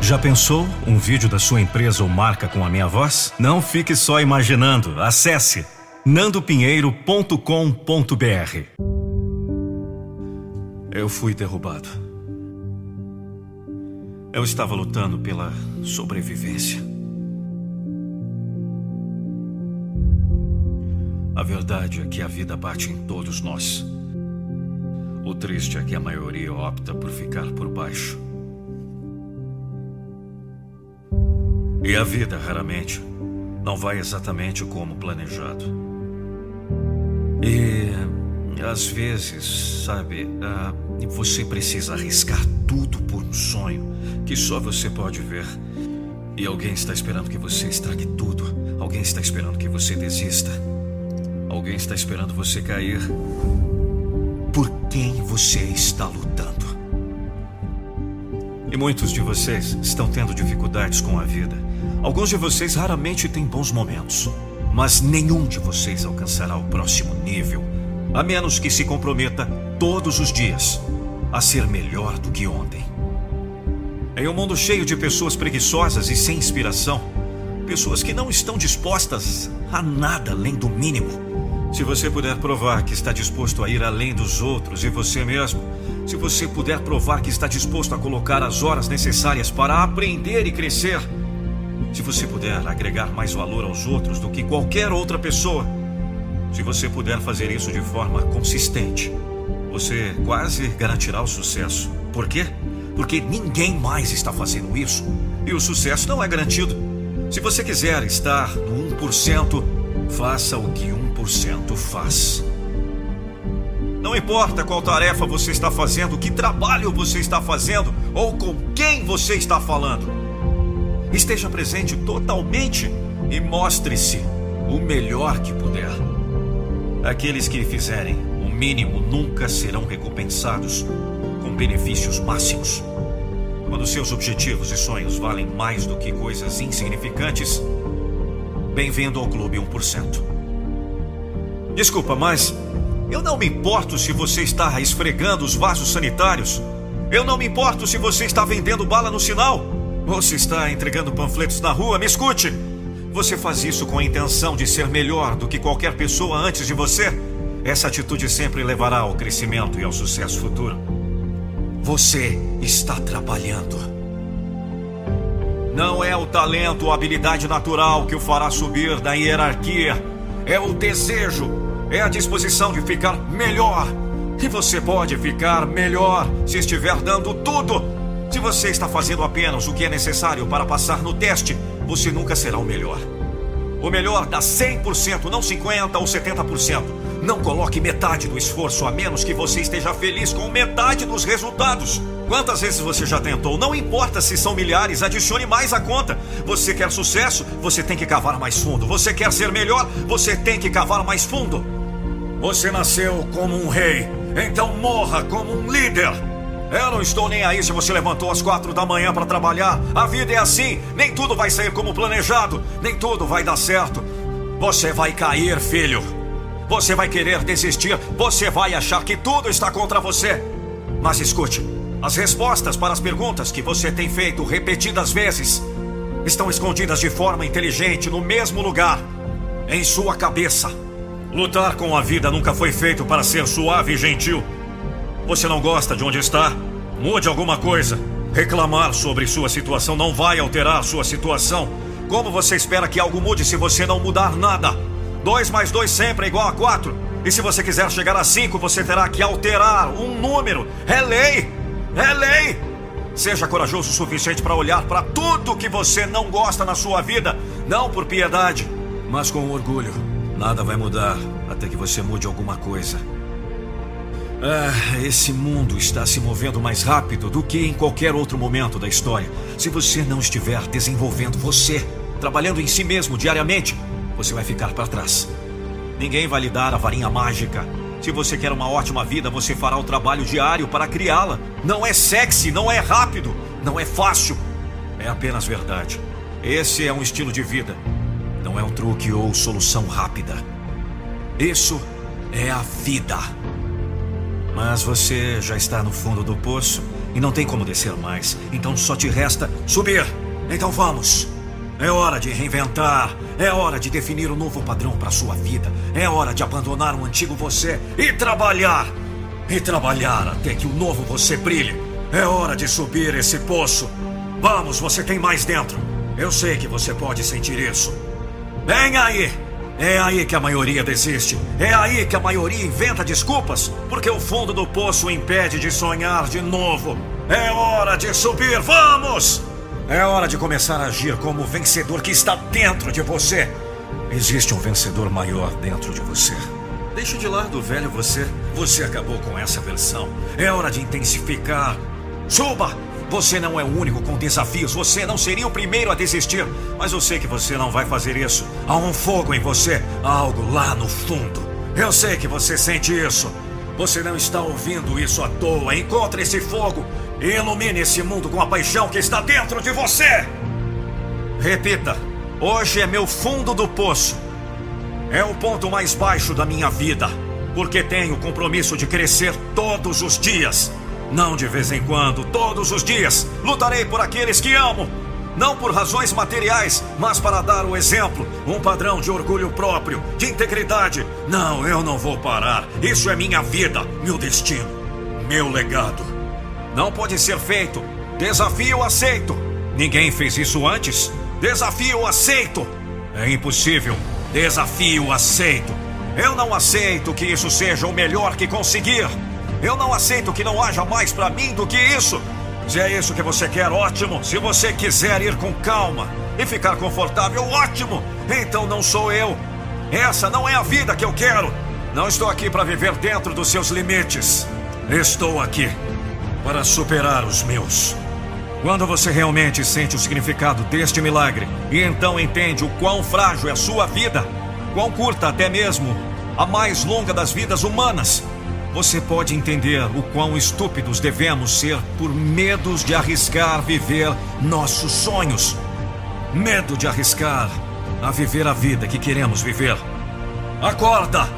Já pensou um vídeo da sua empresa ou marca com a minha voz? Não fique só imaginando. Acesse nandopinheiro.com.br. Eu fui derrubado. Eu estava lutando pela sobrevivência. A verdade é que a vida bate em todos nós. O triste é que a maioria opta por ficar por baixo. E a vida, raramente, não vai exatamente como planejado. E às vezes, sabe, uh, você precisa arriscar tudo por um sonho que só você pode ver. E alguém está esperando que você estrague tudo. Alguém está esperando que você desista. Alguém está esperando você cair. Por quem você está lutando? E muitos de vocês estão tendo dificuldades com a vida. Alguns de vocês raramente têm bons momentos, mas nenhum de vocês alcançará o próximo nível, a menos que se comprometa todos os dias a ser melhor do que ontem. Em um mundo cheio de pessoas preguiçosas e sem inspiração, pessoas que não estão dispostas a nada além do mínimo, se você puder provar que está disposto a ir além dos outros e você mesmo, se você puder provar que está disposto a colocar as horas necessárias para aprender e crescer, se você puder agregar mais valor aos outros do que qualquer outra pessoa, se você puder fazer isso de forma consistente, você quase garantirá o sucesso. Por quê? Porque ninguém mais está fazendo isso e o sucesso não é garantido. Se você quiser estar no 1%, faça o que 1% faz. Não importa qual tarefa você está fazendo, que trabalho você está fazendo ou com quem você está falando. Esteja presente totalmente e mostre-se o melhor que puder. Aqueles que fizerem o mínimo nunca serão recompensados com benefícios máximos. Quando seus objetivos e sonhos valem mais do que coisas insignificantes, bem-vindo ao Clube 1%. Desculpa, mas eu não me importo se você está esfregando os vasos sanitários. Eu não me importo se você está vendendo bala no sinal. Se está entregando panfletos na rua. Me escute! Você faz isso com a intenção de ser melhor do que qualquer pessoa antes de você? Essa atitude sempre levará ao crescimento e ao sucesso futuro. Você está trabalhando. Não é o talento ou habilidade natural que o fará subir da hierarquia. É o desejo é a disposição de ficar melhor. E você pode ficar melhor se estiver dando tudo. Se você está fazendo apenas o que é necessário para passar no teste, você nunca será o melhor. O melhor dá 100%, não 50% ou 70%. Não coloque metade do esforço, a menos que você esteja feliz com metade dos resultados. Quantas vezes você já tentou? Não importa se são milhares, adicione mais à conta. Você quer sucesso? Você tem que cavar mais fundo. Você quer ser melhor? Você tem que cavar mais fundo. Você nasceu como um rei, então morra como um líder. Eu não estou nem aí se você levantou às quatro da manhã para trabalhar. A vida é assim, nem tudo vai sair como planejado, nem tudo vai dar certo. Você vai cair, filho. Você vai querer desistir, você vai achar que tudo está contra você. Mas escute, as respostas para as perguntas que você tem feito repetidas vezes estão escondidas de forma inteligente no mesmo lugar, em sua cabeça. Lutar com a vida nunca foi feito para ser suave e gentil. Você não gosta de onde está? Mude alguma coisa. Reclamar sobre sua situação não vai alterar sua situação. Como você espera que algo mude se você não mudar nada? 2 mais 2 sempre é igual a 4. E se você quiser chegar a 5, você terá que alterar um número. É lei! É lei! Seja corajoso o suficiente para olhar para tudo que você não gosta na sua vida, não por piedade, mas com orgulho. Nada vai mudar até que você mude alguma coisa. Ah, esse mundo está se movendo mais rápido do que em qualquer outro momento da história. Se você não estiver desenvolvendo você, trabalhando em si mesmo diariamente, você vai ficar para trás. Ninguém vai lhe dar a varinha mágica. Se você quer uma ótima vida, você fará o trabalho diário para criá-la. Não é sexy, não é rápido, não é fácil. É apenas verdade. Esse é um estilo de vida não é um truque ou solução rápida. Isso é a vida. Mas você já está no fundo do poço e não tem como descer mais. Então só te resta subir. Então vamos. É hora de reinventar. É hora de definir um novo padrão para sua vida. É hora de abandonar o antigo você e trabalhar. E trabalhar até que o novo você brilhe. É hora de subir esse poço. Vamos, você tem mais dentro. Eu sei que você pode sentir isso. Vem aí! É aí que a maioria desiste. É aí que a maioria inventa desculpas, porque o fundo do poço impede de sonhar de novo. É hora de subir, vamos! É hora de começar a agir como o vencedor que está dentro de você. Existe um vencedor maior dentro de você. Deixe de lado o velho você. Você acabou com essa versão. É hora de intensificar. Suba! Você não é o único com desafios. Você não seria o primeiro a desistir. Mas eu sei que você não vai fazer isso. Há um fogo em você. Há algo lá no fundo. Eu sei que você sente isso. Você não está ouvindo isso à toa. Encontre esse fogo e ilumine esse mundo com a paixão que está dentro de você. Repita: hoje é meu fundo do poço. É o ponto mais baixo da minha vida, porque tenho o compromisso de crescer todos os dias. Não de vez em quando, todos os dias. Lutarei por aqueles que amo. Não por razões materiais, mas para dar o exemplo, um padrão de orgulho próprio, de integridade. Não, eu não vou parar. Isso é minha vida, meu destino, meu legado. Não pode ser feito. Desafio aceito. Ninguém fez isso antes. Desafio aceito. É impossível. Desafio aceito. Eu não aceito que isso seja o melhor que conseguir. Eu não aceito que não haja mais para mim do que isso. Se é isso que você quer, ótimo. Se você quiser ir com calma e ficar confortável, ótimo. Então não sou eu. Essa não é a vida que eu quero. Não estou aqui para viver dentro dos seus limites. Estou aqui para superar os meus. Quando você realmente sente o significado deste milagre e então entende o quão frágil é a sua vida, quão curta até mesmo a mais longa das vidas humanas, você pode entender o quão estúpidos devemos ser por medos de arriscar viver nossos sonhos. Medo de arriscar a viver a vida que queremos viver. Acorda!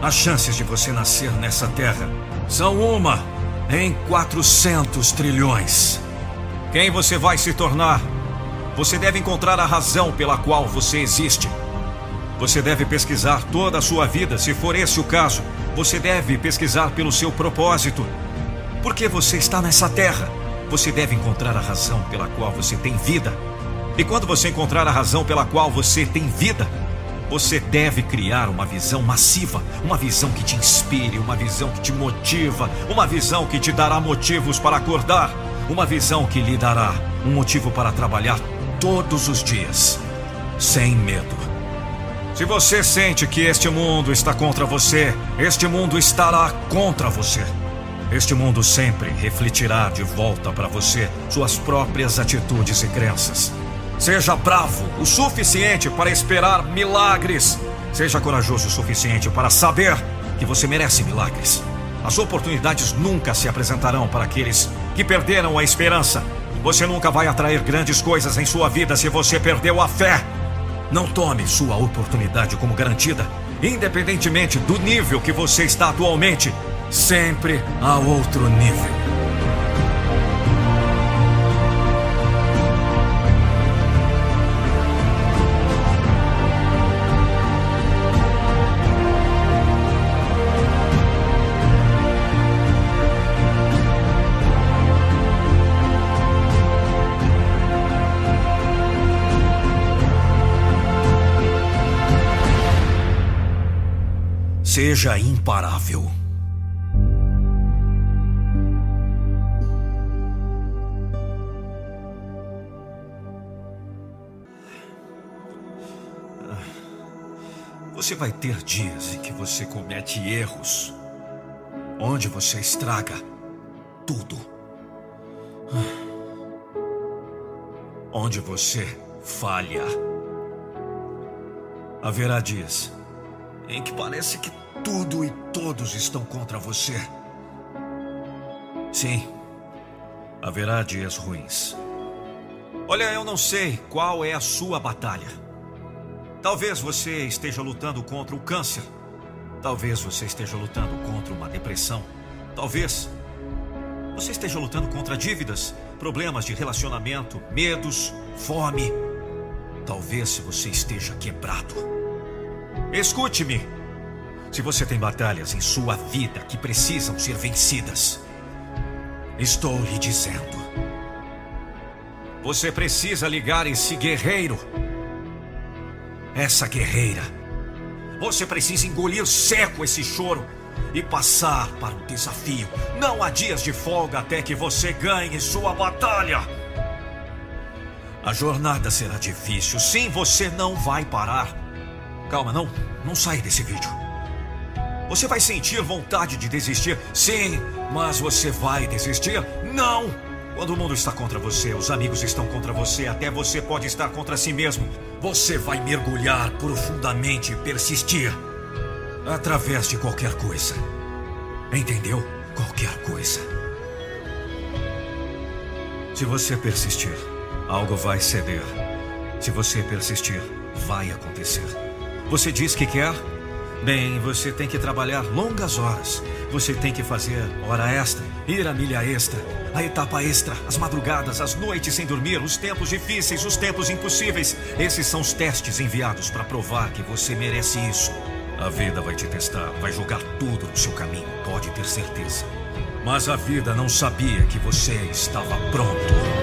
As chances de você nascer nessa terra são uma em 400 trilhões. Quem você vai se tornar? Você deve encontrar a razão pela qual você existe. Você deve pesquisar toda a sua vida, se for esse o caso. Você deve pesquisar pelo seu propósito. Por que você está nessa terra? Você deve encontrar a razão pela qual você tem vida. E quando você encontrar a razão pela qual você tem vida, você deve criar uma visão massiva, uma visão que te inspire, uma visão que te motiva, uma visão que te dará motivos para acordar, uma visão que lhe dará um motivo para trabalhar todos os dias, sem medo. Se você sente que este mundo está contra você, este mundo estará contra você. Este mundo sempre refletirá de volta para você suas próprias atitudes e crenças. Seja bravo o suficiente para esperar milagres. Seja corajoso o suficiente para saber que você merece milagres. As oportunidades nunca se apresentarão para aqueles que perderam a esperança. Você nunca vai atrair grandes coisas em sua vida se você perdeu a fé. Não tome sua oportunidade como garantida, independentemente do nível que você está atualmente. Sempre há outro nível. Seja imparável. Você vai ter dias em que você comete erros, onde você estraga tudo, onde você falha. Haverá dias em que parece que tudo e todos estão contra você. Sim, haverá dias ruins. Olha, eu não sei qual é a sua batalha. Talvez você esteja lutando contra o câncer. Talvez você esteja lutando contra uma depressão. Talvez Você esteja lutando contra dívidas, problemas de relacionamento, medos, fome. Talvez você esteja quebrado. Escute-me. Se você tem batalhas em sua vida que precisam ser vencidas, estou lhe dizendo. Você precisa ligar esse guerreiro. Essa guerreira. Você precisa engolir seco esse choro e passar para o desafio. Não há dias de folga até que você ganhe sua batalha. A jornada será difícil. Sim, você não vai parar. Calma, não. Não sai desse vídeo. Você vai sentir vontade de desistir? Sim, mas você vai desistir? Não! Quando o mundo está contra você, os amigos estão contra você, até você pode estar contra si mesmo. Você vai mergulhar profundamente e persistir. Através de qualquer coisa. Entendeu? Qualquer coisa. Se você persistir, algo vai ceder. Se você persistir, vai acontecer. Você diz que quer? Bem, você tem que trabalhar longas horas. Você tem que fazer hora extra, ir a milha extra, a etapa extra, as madrugadas, as noites sem dormir, os tempos difíceis, os tempos impossíveis. Esses são os testes enviados para provar que você merece isso. A vida vai te testar, vai jogar tudo no seu caminho, pode ter certeza. Mas a vida não sabia que você estava pronto.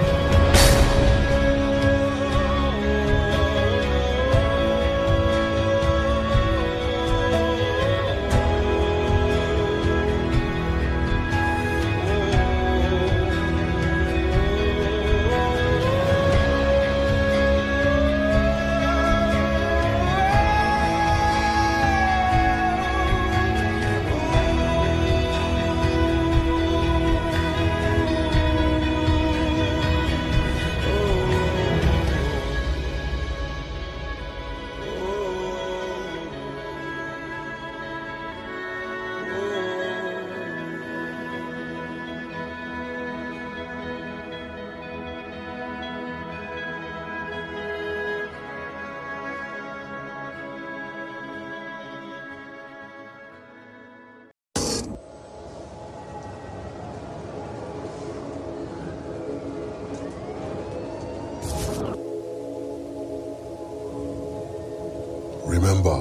Remember,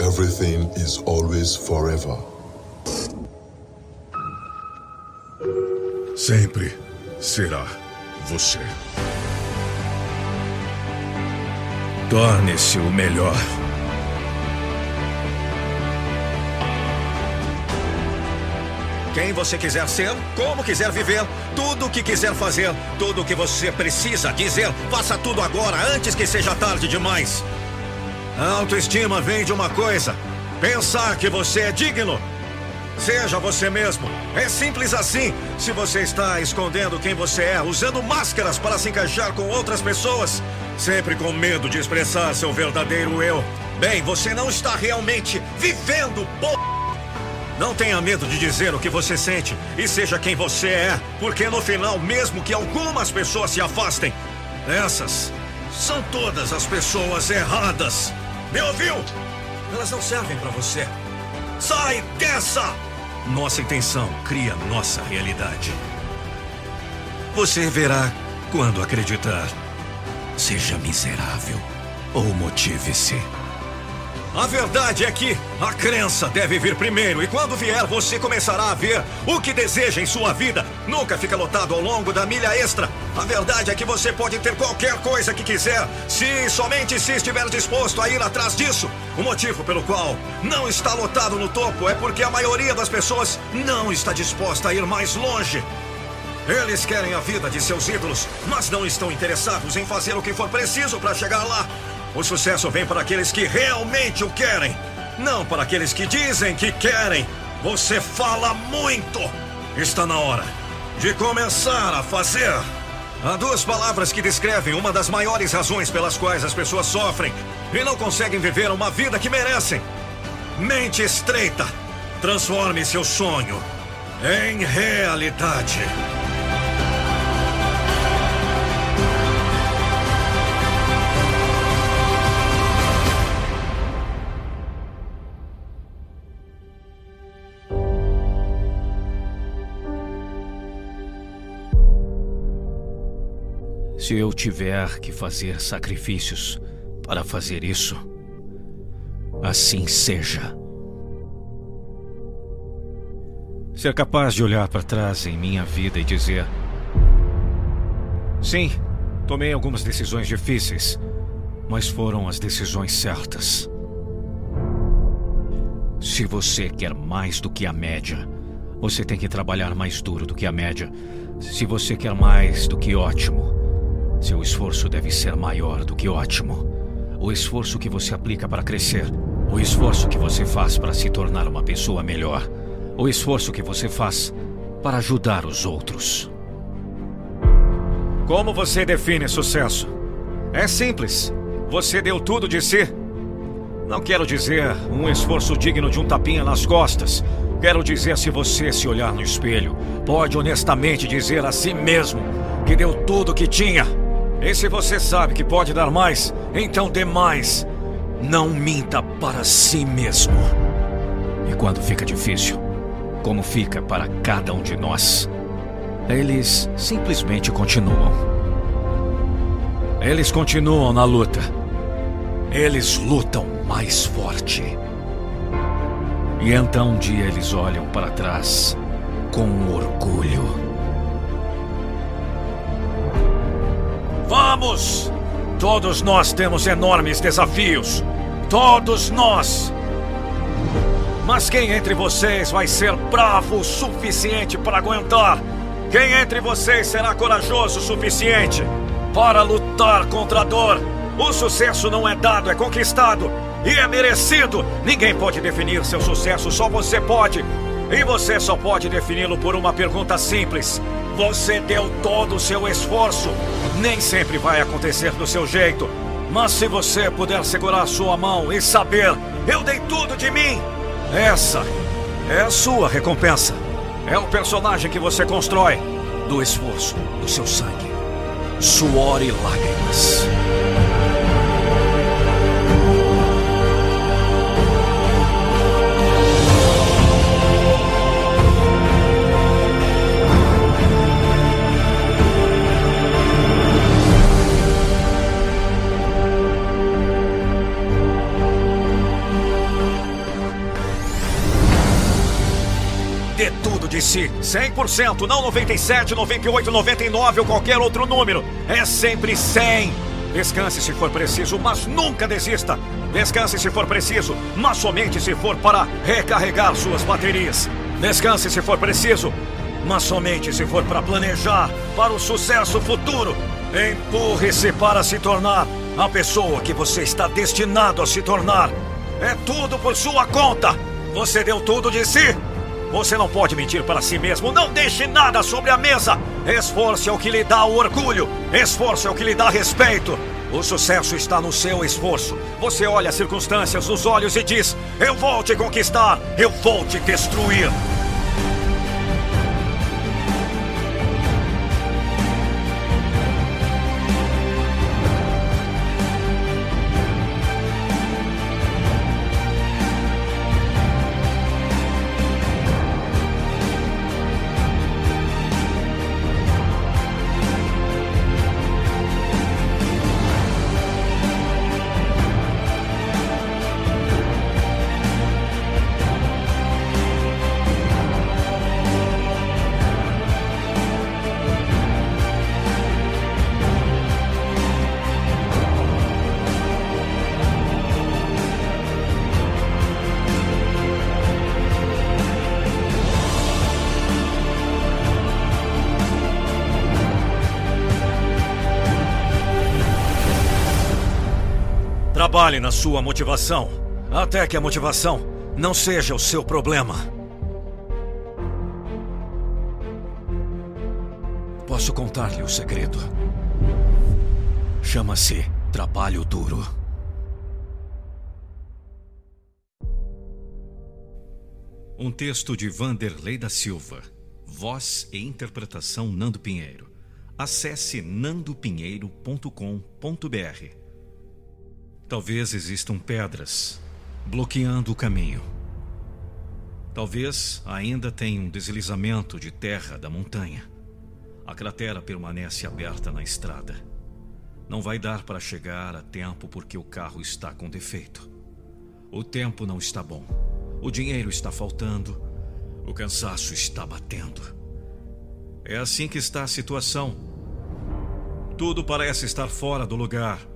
everything is always forever. Sempre será você. Torne-se o melhor. Quem você quiser ser, como quiser viver, tudo o que quiser fazer, tudo o que você precisa dizer, faça tudo agora, antes que seja tarde demais. A autoestima vem de uma coisa: pensar que você é digno. Seja você mesmo. É simples assim. Se você está escondendo quem você é, usando máscaras para se encaixar com outras pessoas, sempre com medo de expressar seu verdadeiro eu, bem, você não está realmente vivendo, p. Não tenha medo de dizer o que você sente e seja quem você é, porque no final, mesmo que algumas pessoas se afastem, essas são todas as pessoas erradas. Me ouviu? Elas não servem para você. Sai dessa! Nossa intenção cria nossa realidade. Você verá quando acreditar. Seja miserável ou motive-se. A verdade é que a crença deve vir primeiro, e quando vier, você começará a ver o que deseja em sua vida. Nunca fica lotado ao longo da milha extra. A verdade é que você pode ter qualquer coisa que quiser, se somente se estiver disposto a ir atrás disso. O motivo pelo qual não está lotado no topo é porque a maioria das pessoas não está disposta a ir mais longe. Eles querem a vida de seus ídolos, mas não estão interessados em fazer o que for preciso para chegar lá. O sucesso vem para aqueles que realmente o querem, não para aqueles que dizem que querem. Você fala muito. Está na hora de começar a fazer. Há duas palavras que descrevem uma das maiores razões pelas quais as pessoas sofrem e não conseguem viver uma vida que merecem. Mente estreita. Transforme seu sonho em realidade. Se eu tiver que fazer sacrifícios para fazer isso, assim seja. Ser capaz de olhar para trás em minha vida e dizer: Sim, tomei algumas decisões difíceis, mas foram as decisões certas. Se você quer mais do que a média, você tem que trabalhar mais duro do que a média. Se você quer mais do que ótimo, seu esforço deve ser maior do que ótimo. O esforço que você aplica para crescer, o esforço que você faz para se tornar uma pessoa melhor, o esforço que você faz para ajudar os outros. Como você define sucesso? É simples. Você deu tudo de si. Não quero dizer um esforço digno de um tapinha nas costas. Quero dizer se você se olhar no espelho, pode honestamente dizer a si mesmo que deu tudo o que tinha. E se você sabe que pode dar mais, então dê mais. Não minta para si mesmo. E quando fica difícil, como fica para cada um de nós, eles simplesmente continuam. Eles continuam na luta. Eles lutam mais forte. E então um dia eles olham para trás com orgulho. Vamos! Todos nós temos enormes desafios. Todos nós! Mas quem entre vocês vai ser bravo o suficiente para aguentar? Quem entre vocês será corajoso o suficiente para lutar contra a dor? O sucesso não é dado, é conquistado e é merecido. Ninguém pode definir seu sucesso, só você pode. E você só pode defini-lo por uma pergunta simples: você deu todo o seu esforço. Nem sempre vai acontecer do seu jeito. Mas se você puder segurar sua mão e saber, eu dei tudo de mim, essa é a sua recompensa. É o personagem que você constrói do esforço, do seu sangue, suor e lágrimas. Si. 100%, não 97, 98, 99 ou qualquer outro número. É sempre 100. Descanse se for preciso, mas nunca desista. Descanse se for preciso, mas somente se for para recarregar suas baterias. Descanse se for preciso, mas somente se for para planejar para o sucesso futuro. Empurre-se para se tornar a pessoa que você está destinado a se tornar. É tudo por sua conta. Você deu tudo de si. Você não pode mentir para si mesmo. Não deixe nada sobre a mesa. Esforço é o que lhe dá o orgulho. Esforço é o que lhe dá respeito. O sucesso está no seu esforço. Você olha as circunstâncias nos olhos e diz: Eu vou te conquistar. Eu vou te destruir. Trabalhe na sua motivação, até que a motivação não seja o seu problema. Posso contar-lhe o segredo. Chama-se trabalho duro. Um texto de Vanderlei da Silva. Voz e interpretação Nando Pinheiro. Acesse nandopinheiro.com.br. Talvez existam pedras bloqueando o caminho. Talvez ainda tenha um deslizamento de terra da montanha. A cratera permanece aberta na estrada. Não vai dar para chegar a tempo porque o carro está com defeito. O tempo não está bom. O dinheiro está faltando. O cansaço está batendo. É assim que está a situação. Tudo parece estar fora do lugar.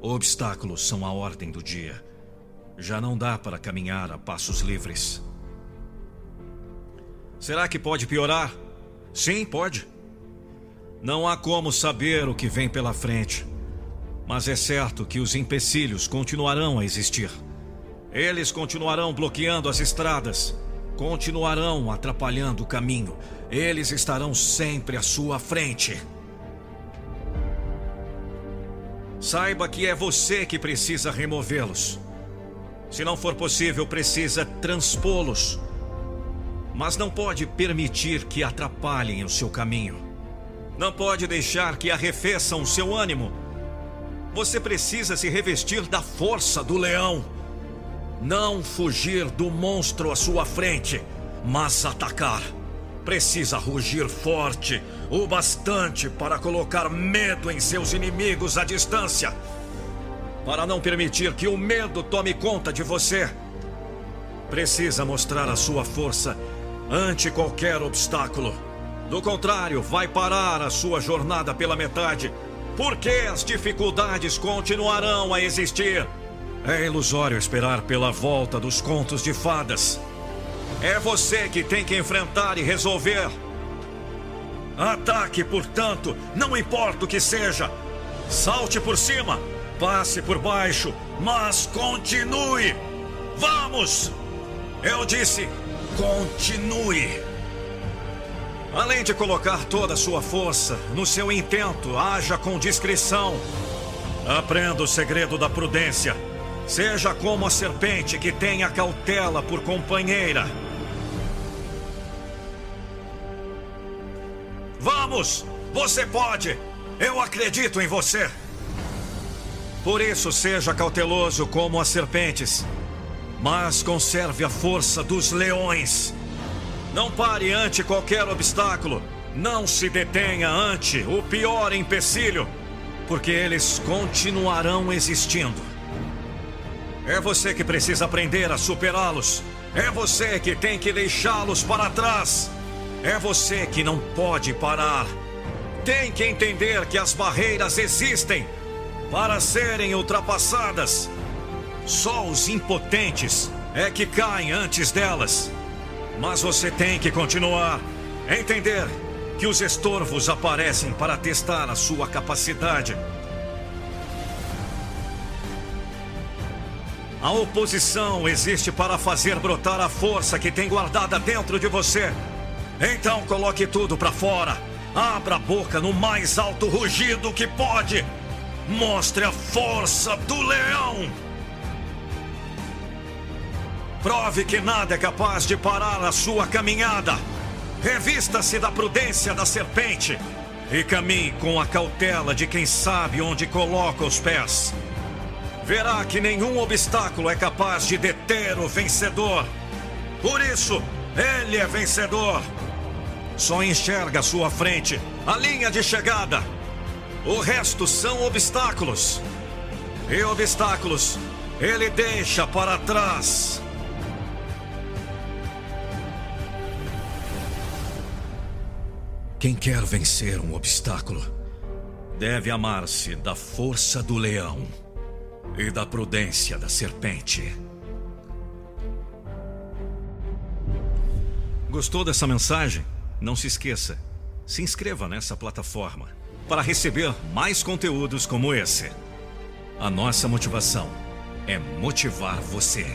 Obstáculos são a ordem do dia. Já não dá para caminhar a passos livres. Será que pode piorar? Sim, pode. Não há como saber o que vem pela frente. Mas é certo que os empecilhos continuarão a existir. Eles continuarão bloqueando as estradas, continuarão atrapalhando o caminho. Eles estarão sempre à sua frente. Saiba que é você que precisa removê-los. Se não for possível, precisa transpô-los. Mas não pode permitir que atrapalhem o seu caminho. Não pode deixar que arrefeçam o seu ânimo. Você precisa se revestir da força do leão. Não fugir do monstro à sua frente, mas atacar. Precisa rugir forte, o bastante para colocar medo em seus inimigos à distância. Para não permitir que o medo tome conta de você. Precisa mostrar a sua força ante qualquer obstáculo. Do contrário, vai parar a sua jornada pela metade, porque as dificuldades continuarão a existir. É ilusório esperar pela volta dos contos de fadas. É você que tem que enfrentar e resolver. Ataque, portanto, não importa o que seja. Salte por cima, passe por baixo, mas continue. Vamos! Eu disse, continue. Além de colocar toda a sua força no seu intento, haja com discrição. Aprenda o segredo da prudência. Seja como a serpente que tem a cautela por companheira. Vamos! Você pode! Eu acredito em você! Por isso, seja cauteloso como as serpentes, mas conserve a força dos leões. Não pare ante qualquer obstáculo. Não se detenha ante o pior empecilho, porque eles continuarão existindo. É você que precisa aprender a superá-los. É você que tem que deixá-los para trás. É você que não pode parar. Tem que entender que as barreiras existem para serem ultrapassadas. Só os impotentes é que caem antes delas. Mas você tem que continuar. Entender que os estorvos aparecem para testar a sua capacidade. A oposição existe para fazer brotar a força que tem guardada dentro de você. Então coloque tudo para fora. Abra a boca no mais alto rugido que pode. Mostre a força do leão. Prove que nada é capaz de parar a sua caminhada. Revista-se da prudência da serpente e caminhe com a cautela de quem sabe onde coloca os pés verá que nenhum obstáculo é capaz de deter o vencedor. Por isso, ele é vencedor. Só enxerga à sua frente a linha de chegada. O resto são obstáculos. E obstáculos ele deixa para trás. Quem quer vencer um obstáculo deve amar-se da força do leão e da prudência da serpente. Gostou dessa mensagem? Não se esqueça, se inscreva nessa plataforma para receber mais conteúdos como esse. A nossa motivação é motivar você.